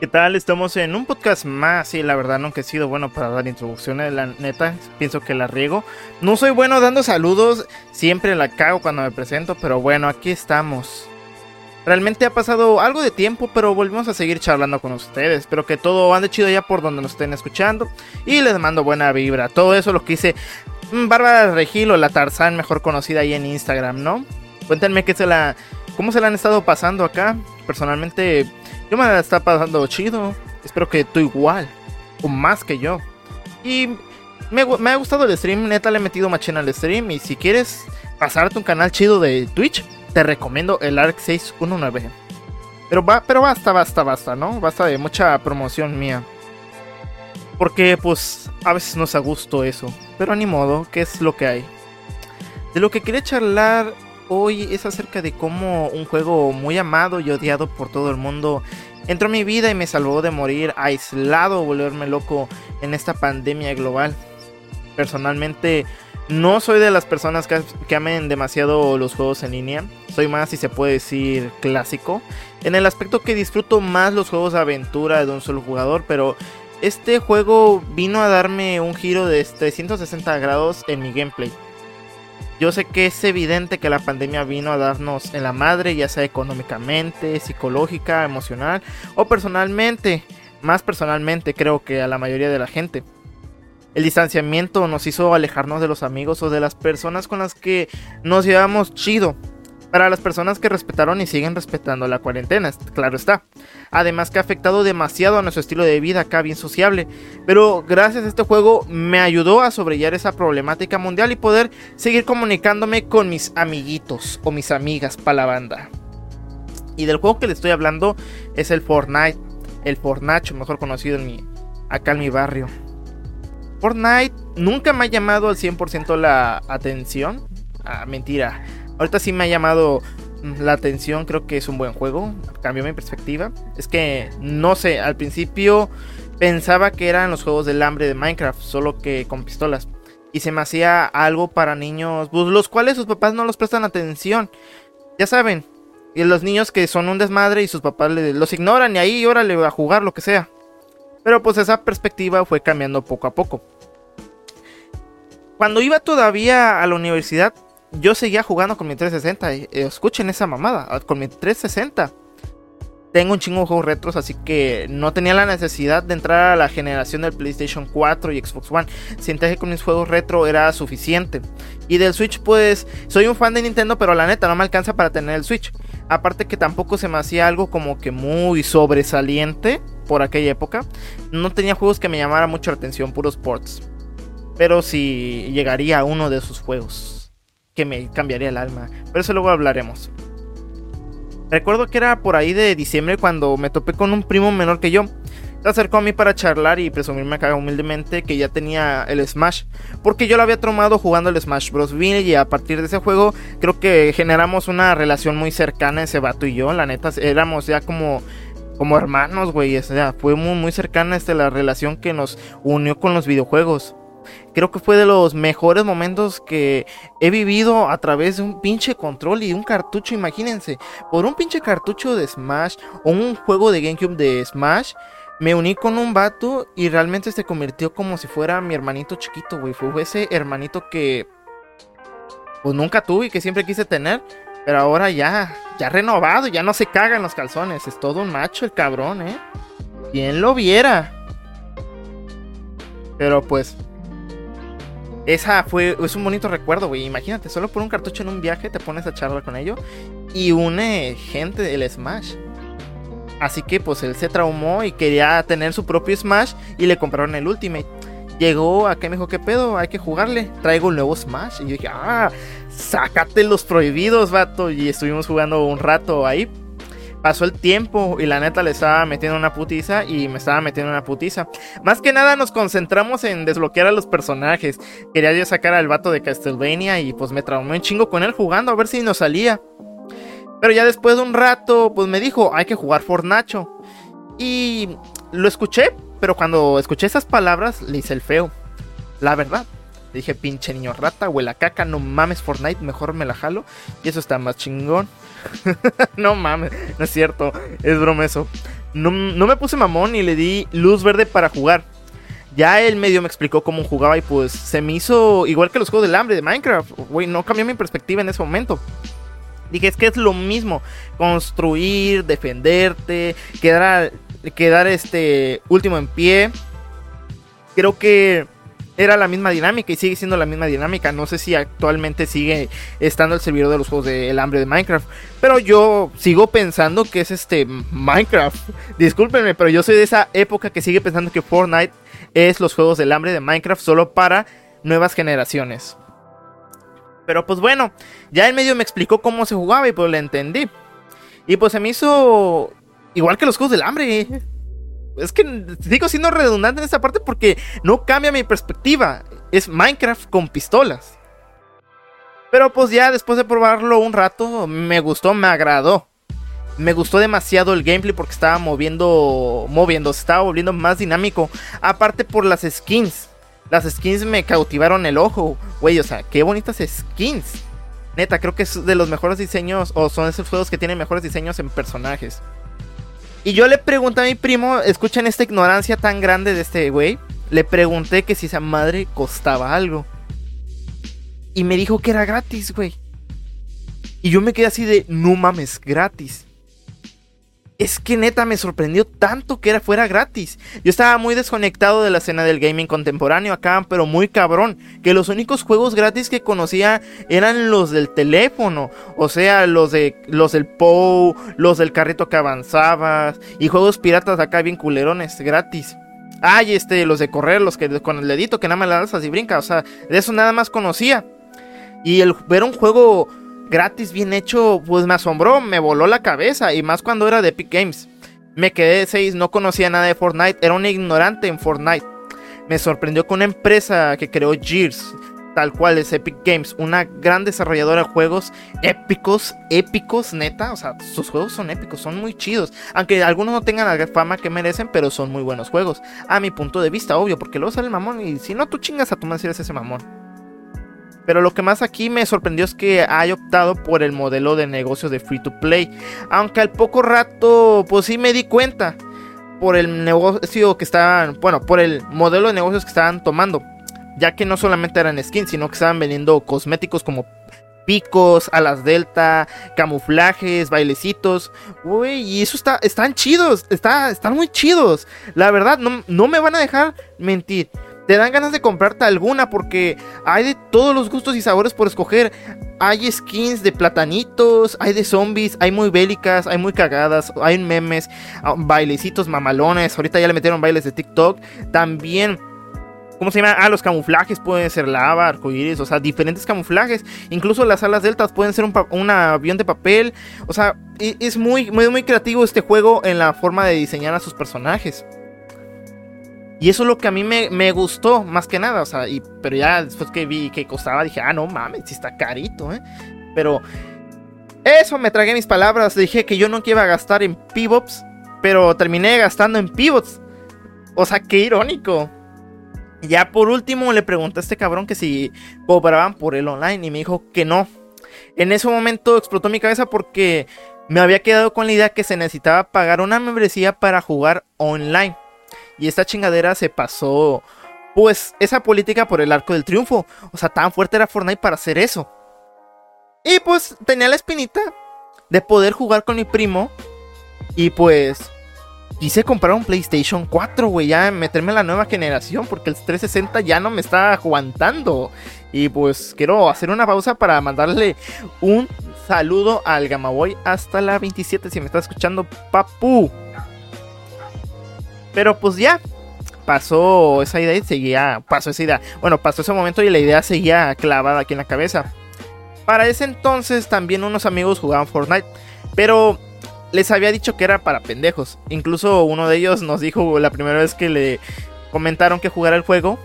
¿Qué tal? Estamos en un podcast más y la verdad nunca he sido bueno para dar introducciones, la neta, pienso que la riego. No soy bueno dando saludos, siempre la cago cuando me presento, pero bueno, aquí estamos. Realmente ha pasado algo de tiempo, pero volvemos a seguir charlando con ustedes. Espero que todo ande chido ya por donde nos estén escuchando. Y les mando buena vibra. Todo eso lo que hice mm, Bárbara Regil o la Tarzán, mejor conocida ahí en Instagram, ¿no? Cuéntenme qué se la, cómo se la han estado pasando acá. Personalmente, yo me la está pasando chido. Espero que tú igual. O más que yo. Y me, me ha gustado el stream. Neta, le he metido machina al stream. Y si quieres pasarte un canal chido de Twitch te recomiendo el ARC 619. Pero, va, pero basta, basta, basta, ¿no? Basta de mucha promoción mía. Porque pues a veces no es a gusto eso. Pero ni modo, ¿qué es lo que hay? De lo que quería charlar hoy es acerca de cómo un juego muy amado y odiado por todo el mundo entró a mi vida y me salvó de morir aislado o volverme loco en esta pandemia global. Personalmente no soy de las personas que, amen demasiado los juegos en línea. Soy más, si se puede decir, clásico. En el aspecto que disfruto más los juegos de aventura de un solo jugador. Pero este juego vino a darme un giro de 360 grados en mi gameplay. Yo sé que es evidente que la pandemia vino a darnos en la madre, ya sea económicamente, psicológica, emocional o personalmente. Más personalmente creo que a la mayoría de la gente. El distanciamiento nos hizo alejarnos de los amigos o de las personas con las que nos llevamos chido. Para las personas que respetaron y siguen respetando la cuarentena, claro está. Además que ha afectado demasiado a nuestro estilo de vida acá bien sociable. Pero gracias a este juego me ayudó a sobrellevar esa problemática mundial y poder seguir comunicándome con mis amiguitos o mis amigas para la banda. Y del juego que le estoy hablando es el Fortnite. El Fortnite, mejor conocido en mi, acá en mi barrio. Fortnite nunca me ha llamado al 100% la atención. Ah, mentira. Ahorita sí me ha llamado la atención. Creo que es un buen juego. Cambió mi perspectiva. Es que, no sé, al principio pensaba que eran los juegos del hambre de Minecraft, solo que con pistolas. Y se me hacía algo para niños, pues, los cuales sus papás no los prestan atención. Ya saben, y los niños que son un desmadre y sus papás los ignoran y ahí órale a jugar lo que sea. Pero pues esa perspectiva fue cambiando poco a poco. Cuando iba todavía a la universidad, yo seguía jugando con mi 360. Eh, escuchen esa mamada, ah, con mi 360. Tengo un chingo de juegos retros, así que no tenía la necesidad de entrar a la generación del PlayStation 4 y Xbox One. Siento que con mis juegos retro era suficiente. Y del Switch, pues, soy un fan de Nintendo, pero la neta no me alcanza para tener el Switch. Aparte que tampoco se me hacía algo como que muy sobresaliente por aquella época. No tenía juegos que me llamaran mucho la atención, puros ports. Pero sí llegaría a uno de esos juegos que me cambiaría el alma. Pero eso luego hablaremos. Recuerdo que era por ahí de diciembre cuando me topé con un primo menor que yo. Se acercó a mí para charlar y presumirme acá humildemente que ya tenía el Smash. Porque yo lo había tomado jugando el Smash Bros. y a partir de ese juego creo que generamos una relación muy cercana ese vato y yo. La neta, éramos ya como, como hermanos, güey. O sea, fue muy, muy cercana la relación que nos unió con los videojuegos. Creo que fue de los mejores momentos que he vivido a través de un pinche control y un cartucho, imagínense. Por un pinche cartucho de Smash o un juego de GameCube de Smash, me uní con un vato y realmente se convirtió como si fuera mi hermanito chiquito, güey. Fue ese hermanito que pues nunca tuve y que siempre quise tener. Pero ahora ya, ya renovado, ya no se cagan los calzones. Es todo un macho el cabrón, ¿eh? Quien lo viera. Pero pues, esa fue, es un bonito recuerdo, güey. Imagínate, solo por un cartucho en un viaje te pones a charlar con ello y une gente del Smash. Así que pues él se traumó y quería tener su propio Smash y le compraron el Ultimate. Llegó acá y me dijo, ¿qué pedo? Hay que jugarle. Traigo un nuevo Smash. Y yo dije, ah, sácate los prohibidos, vato. Y estuvimos jugando un rato ahí pasó el tiempo y la neta le estaba metiendo una putiza y me estaba metiendo una putiza. Más que nada nos concentramos en desbloquear a los personajes. Quería yo sacar al vato de Castlevania y pues me traumé un chingo con él jugando a ver si nos salía. Pero ya después de un rato, pues me dijo, hay que jugar Fornacho. Y lo escuché, pero cuando escuché esas palabras le hice el feo. La verdad. Dije, pinche niño rata, huela caca, no mames Fortnite, mejor me la jalo. Y eso está más chingón. no mames, no es cierto, es broma no, no me puse mamón y le di luz verde para jugar. Ya él medio me explicó cómo jugaba y pues se me hizo igual que los juegos del hambre de Minecraft. Güey, no cambió mi perspectiva en ese momento. Dije, es que es lo mismo. Construir, defenderte, quedar, quedar este último en pie. Creo que era la misma dinámica y sigue siendo la misma dinámica. No sé si actualmente sigue estando el servidor de los juegos del hambre de Minecraft. Pero yo sigo pensando que es este Minecraft. Discúlpenme, pero yo soy de esa época que sigue pensando que Fortnite es los juegos del hambre de Minecraft solo para nuevas generaciones. Pero pues bueno, ya en medio me explicó cómo se jugaba y pues le entendí. Y pues se me hizo igual que los juegos del hambre. Es que sigo siendo redundante en esta parte porque no cambia mi perspectiva. Es Minecraft con pistolas. Pero pues ya después de probarlo un rato, me gustó, me agradó. Me gustó demasiado el gameplay porque estaba moviendo, moviendo, se estaba volviendo más dinámico. Aparte por las skins. Las skins me cautivaron el ojo. Güey, o sea, qué bonitas skins. Neta, creo que es de los mejores diseños, o son esos juegos que tienen mejores diseños en personajes. Y yo le pregunté a mi primo, escuchen esta ignorancia tan grande de este güey. Le pregunté que si esa madre costaba algo. Y me dijo que era gratis, güey. Y yo me quedé así de, no mames, gratis es que neta me sorprendió tanto que era fuera gratis. Yo estaba muy desconectado de la escena del gaming contemporáneo acá, pero muy cabrón, que los únicos juegos gratis que conocía eran los del teléfono, o sea, los de los del POU, los del carrito que avanzabas y juegos piratas acá bien culerones gratis. Ay, este, los de correr, los que con el dedito que nada más le das y brinca, o sea, de eso nada más conocía. Y el ver un juego gratis, bien hecho, pues me asombró, me voló la cabeza, y más cuando era de Epic Games. Me quedé de 6, no conocía nada de Fortnite, era un ignorante en Fortnite. Me sorprendió que una empresa que creó Gears, tal cual es Epic Games, una gran desarrolladora de juegos épicos, épicos, neta, o sea, sus juegos son épicos, son muy chidos, aunque algunos no tengan la fama que merecen, pero son muy buenos juegos, a mi punto de vista, obvio, porque luego sale el mamón y si no, tú chingas a tu madre si eres ese mamón. Pero lo que más aquí me sorprendió es que haya optado por el modelo de negocio de free to play. Aunque al poco rato, pues sí me di cuenta. Por el negocio que estaban, bueno, por el modelo de negocios que estaban tomando. Ya que no solamente eran skins, sino que estaban vendiendo cosméticos como picos, alas delta, camuflajes, bailecitos. Uy, y eso está, están chidos, está, están muy chidos. La verdad, no, no me van a dejar mentir te dan ganas de comprarte alguna porque hay de todos los gustos y sabores por escoger. Hay skins de platanitos, hay de zombies, hay muy bélicas, hay muy cagadas, hay memes, ah, bailecitos mamalones. Ahorita ya le metieron bailes de TikTok. También ¿Cómo se llama? Ah, los camuflajes pueden ser lava, arcoíris, o sea, diferentes camuflajes. Incluso las alas deltas pueden ser un, avión de papel. O sea, es muy, muy, muy creativo este juego en la forma de diseñar a sus personajes. Y eso es lo que a mí me, gustó, más que nada. O sea, y, pero ya después que vi que costaba, dije, ah, no mames, si está carito, ¿eh? Pero eso me tragué mis palabras. Dije que yo no iba a gastar en pivots, pero terminé gastando en pivots. O sea, qué irónico. Ya por último le pregunté a este cabrón que si cobraban por el online y me dijo que no. En ese momento explotó mi cabeza porque me había quedado con la idea que se necesitaba pagar una membresía para jugar online. Y esta chingadera se pasó, pues, esa política por el arco del triunfo. O sea, tan fuerte era Fortnite para hacer eso. Y pues tenía la espinita de poder jugar con mi primo. Y pues quise comprar un PlayStation 4, güey, ya meterme en la nueva generación, porque el 360 ya no me está aguantando. Y pues quiero hacer una pausa para mandarle un saludo al Gamaboy hasta la 27, si me está escuchando, papu. Pero pues ya, pasó esa idea y seguía, pasó esa idea. Bueno, pasó ese momento y la idea seguía clavada aquí en la cabeza. Para ese entonces también unos amigos jugaban Fortnite, pero les había dicho que era para pendejos. Incluso uno de ellos nos dijo la primera vez que le comentaron que jugara el juego,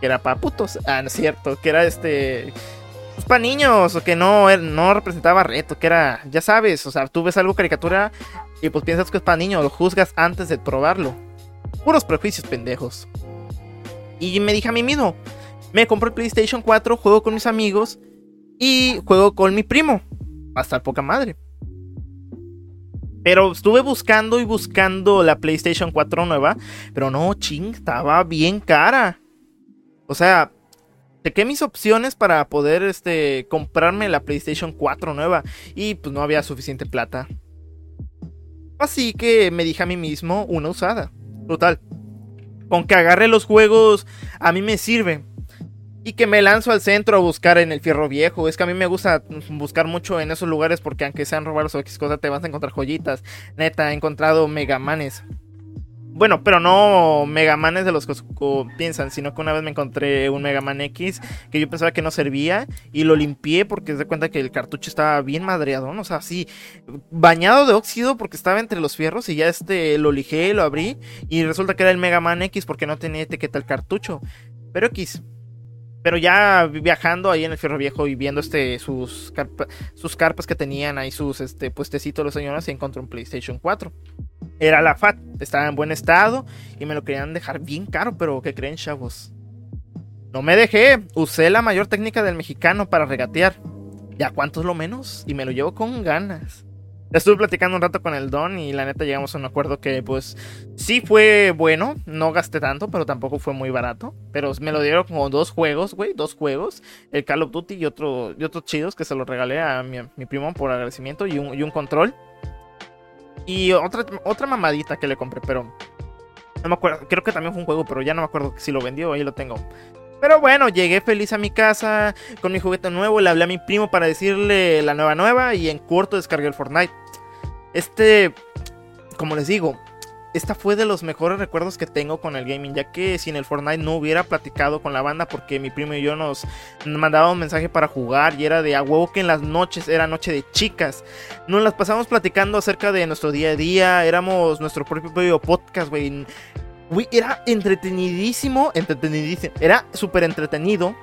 que era para putos. Ah, no es cierto, que era este... Pues para niños, o que no, no representaba reto, que era, ya sabes, o sea, tú ves algo caricatura y pues piensas que es para niños, lo juzgas antes de probarlo. Puros prejuicios pendejos. Y me dije a mí mismo, me compro el PlayStation 4, juego con mis amigos y juego con mi primo. Va a estar poca madre. Pero estuve buscando y buscando la PlayStation 4 nueva, pero no, ching, estaba bien cara. O sea, chequé mis opciones para poder este, comprarme la PlayStation 4 nueva y pues no había suficiente plata. Así que me dije a mí mismo una usada. Total. Con que agarre los juegos a mí me sirve. Y que me lanzo al centro a buscar en el fierro viejo. Es que a mí me gusta buscar mucho en esos lugares porque aunque sean robados o X cosas te vas a encontrar joyitas. Neta, he encontrado megamanes bueno, pero no Megamanes de los que piensan, sino que una vez me encontré un Megaman X que yo pensaba que no servía y lo limpié porque se da cuenta que el cartucho estaba bien madreado, o sea, así bañado de óxido porque estaba entre los fierros y ya este lo lijé, lo abrí y resulta que era el Megaman X porque no tenía etiqueta el cartucho. Pero X, pero ya viajando ahí en el Fierro Viejo y viendo este, sus, sus carpas que tenían ahí, sus este, puestecitos los señores, se encontró un PlayStation 4. Era la FAT, estaba en buen estado y me lo querían dejar bien caro, pero ¿qué creen, chavos? No me dejé, usé la mayor técnica del mexicano para regatear. ¿Ya cuántos lo menos? Y me lo llevo con ganas. Estuve platicando un rato con el Don y la neta llegamos a un acuerdo que pues sí fue bueno, no gasté tanto, pero tampoco fue muy barato. Pero me lo dieron como dos juegos, güey, dos juegos. El Call of Duty y, otro, y otros chidos que se los regalé a mi, primo por agradecimiento y un, y un, control. Y otra, otra mamadita que le compré, pero no me acuerdo, creo que también fue un juego, pero ya no me acuerdo si lo vendió, ahí lo tengo. Pero bueno, llegué feliz a mi casa con mi juguete nuevo, le hablé a mi primo para decirle la nueva nueva y en corto descargué el Fortnite. Este, como les digo, esta fue de los mejores recuerdos que tengo con el gaming, ya que si en el Fortnite no hubiera platicado con la banda porque mi primo y yo nos mandábamos un mensaje para jugar y era de a huevo que en las noches era noche de chicas. Nos las pasamos platicando acerca de nuestro día a día, éramos nuestro propio podcast, güey. Era entretenidísimo, entretenidísimo, era súper entretenido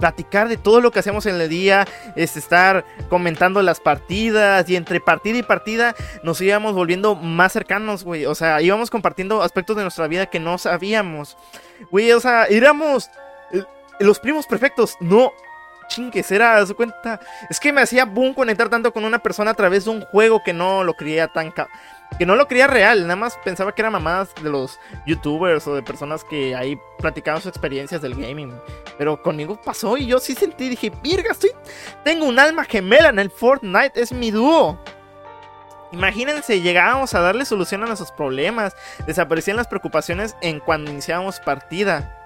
platicar de todo lo que hacemos en el día, es estar comentando las partidas y entre partida y partida nos íbamos volviendo más cercanos, güey. O sea, íbamos compartiendo aspectos de nuestra vida que no sabíamos. Güey, o sea, éramos eh, los primos perfectos. No, chingues, era, su cuenta. Es que me hacía boom conectar tanto con una persona a través de un juego que no lo creía tan que no lo creía real, nada más pensaba que era mamadas de los youtubers o de personas que ahí platicaban sus experiencias del gaming. Pero conmigo pasó y yo sí sentí, dije, virga, estoy, tengo un alma gemela en el Fortnite, es mi dúo. Imagínense, llegábamos a darle solución a nuestros problemas, desaparecían las preocupaciones en cuando iniciábamos partida.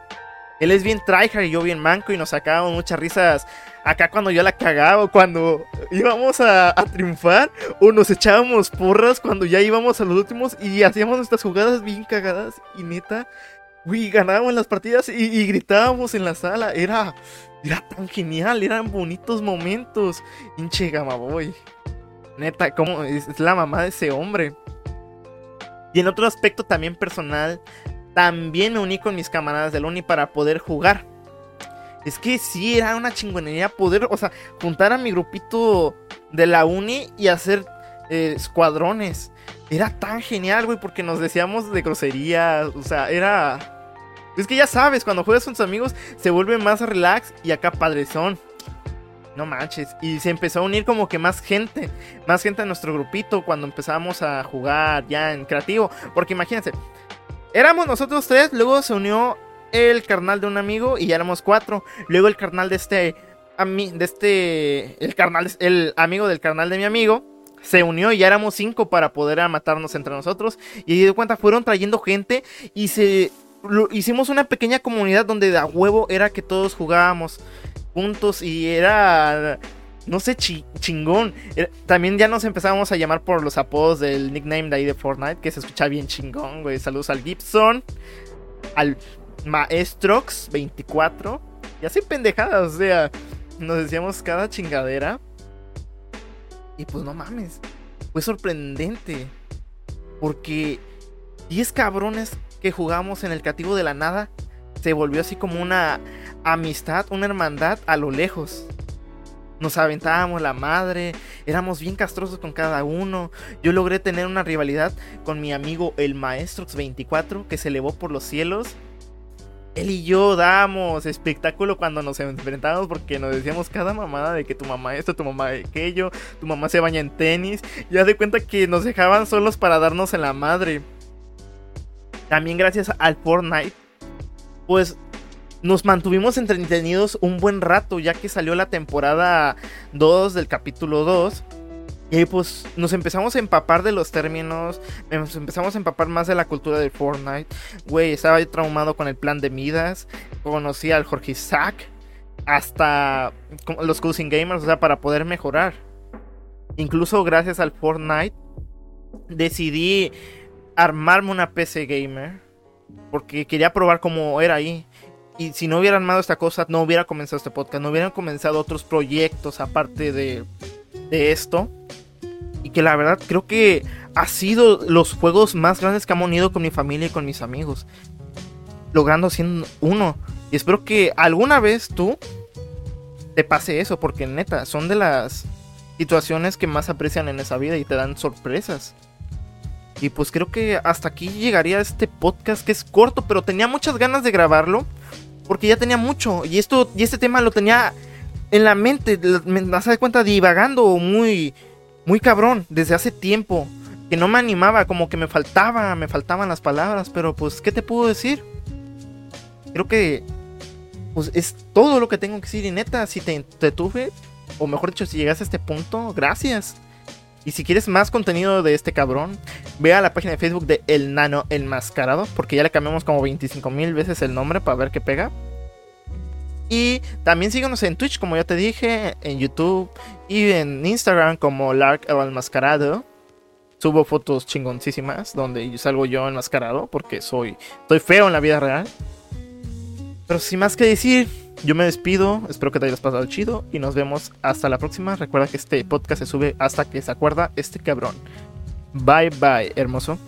Él es bien tryhard y yo bien manco y nos sacábamos muchas risas acá cuando yo la cagaba, cuando íbamos a, triunfar, o nos echábamos porras cuando ya íbamos a los últimos y hacíamos nuestras jugadas bien cagadas y neta, uy, ganábamos las partidas y, gritábamos en la sala. Era, era tan genial, eran bonitos momentos. Hinche Gamaboy. Neta, como es la mamá de ese hombre. Y en otro aspecto también personal, también me uní con mis camaradas del Uni para poder jugar. Es que sí, era una chingonería poder, o sea, juntar a mi grupito de la Uni y hacer eh, escuadrones. Era tan genial, güey, porque nos decíamos de groserías, o sea, era... Es que ya sabes, cuando juegas con tus amigos se vuelve más relax y acá padrezón. No manches. Y se empezó a unir como que más gente. Más gente a nuestro grupito cuando empezamos a jugar ya en creativo. Porque imagínense, Éramos nosotros tres, luego se unió el carnal de un amigo y ya éramos cuatro. Luego el carnal de este, de este, el carnal, el amigo del carnal de mi amigo se unió y ya éramos cinco para poder matarnos entre nosotros. Y de cuenta fueron trayendo gente y se hicimos una pequeña comunidad donde de a huevo era que todos jugábamos juntos y era no sé, chingón. Eh, también ya nos empezamos a llamar por los apodos del nickname de ahí de Fortnite, que se escucha bien chingón, güey. Saludos al Gibson, al Maestrox24, y así pendejadas, o sea, nos decíamos cada chingadera. Y pues no mames, fue sorprendente. Porque 10 cabrones que jugamos en el cativo de la nada se volvió así como una amistad, una hermandad a lo lejos. Nos aventábamos la madre, éramos bien castrosos con cada uno. Yo logré tener una rivalidad con mi amigo el Maestrox24 que se elevó por los cielos. él y yo damos espectáculo cuando nos enfrentábamos porque nos decíamos cada mamada de que tu mamá esto, tu mamá aquello, tu mamá se baña en tenis. Ya de cuenta que nos dejaban solos para darnos en la madre. También gracias al Fortnite, pues nos mantuvimos entretenidos un buen rato ya que salió la temporada 2 del capítulo 2 y pues nos empezamos a empapar de los términos, nos empezamos a empapar más de la cultura de Fortnite. Güey, estaba traumado con el plan de Midas, conocí al Jorge Isaac, hasta los Cousin Gamers, o sea, para poder mejorar. Incluso gracias al Fortnite, decidí armarme una PC gamer, porque quería probar cómo era ahí. Y si no hubiera armado esta cosa, no hubiera comenzado este podcast, no hubieran comenzado otros proyectos aparte de, de esto y que la verdad creo que ha sido los juegos más grandes que han unido con mi familia y con mis amigos. Logrando siendo uno. Y espero que alguna vez tú te pase eso, porque neta, son de las situaciones que más aprecian en esa vida y te dan sorpresas. Y pues creo que hasta aquí llegaría este podcast que es corto, pero tenía muchas ganas de grabarlo porque ya tenía mucho y esto y este tema lo tenía en la mente, me das cuenta divagando muy muy cabrón desde hace tiempo. Que no me animaba, como que me faltaba, me faltaban las palabras, pero pues, ¿qué te puedo decir? Creo que pues es todo lo que tengo que decir y neta, si te, te tuve, o mejor dicho, si llegas a este punto, gracias. Y si quieres más contenido de este cabrón, ve a la página de Facebook de El Nano Enmascarado, porque ya le cambiamos como 25 mil veces el nombre para ver qué pega. Y también síguenos en Twitch, como ya te dije, en YouTube y en Instagram como Lark el Enmascarado. Subo fotos chingoncísimas donde salgo yo enmascarado porque soy, estoy feo en la vida real. Pero sin más que decir, yo me despido. Espero que te hayas pasado chido y nos vemos hasta la próxima. Recuerda que este podcast se sube hasta que se acuerda este cabrón. Bye bye, hermoso.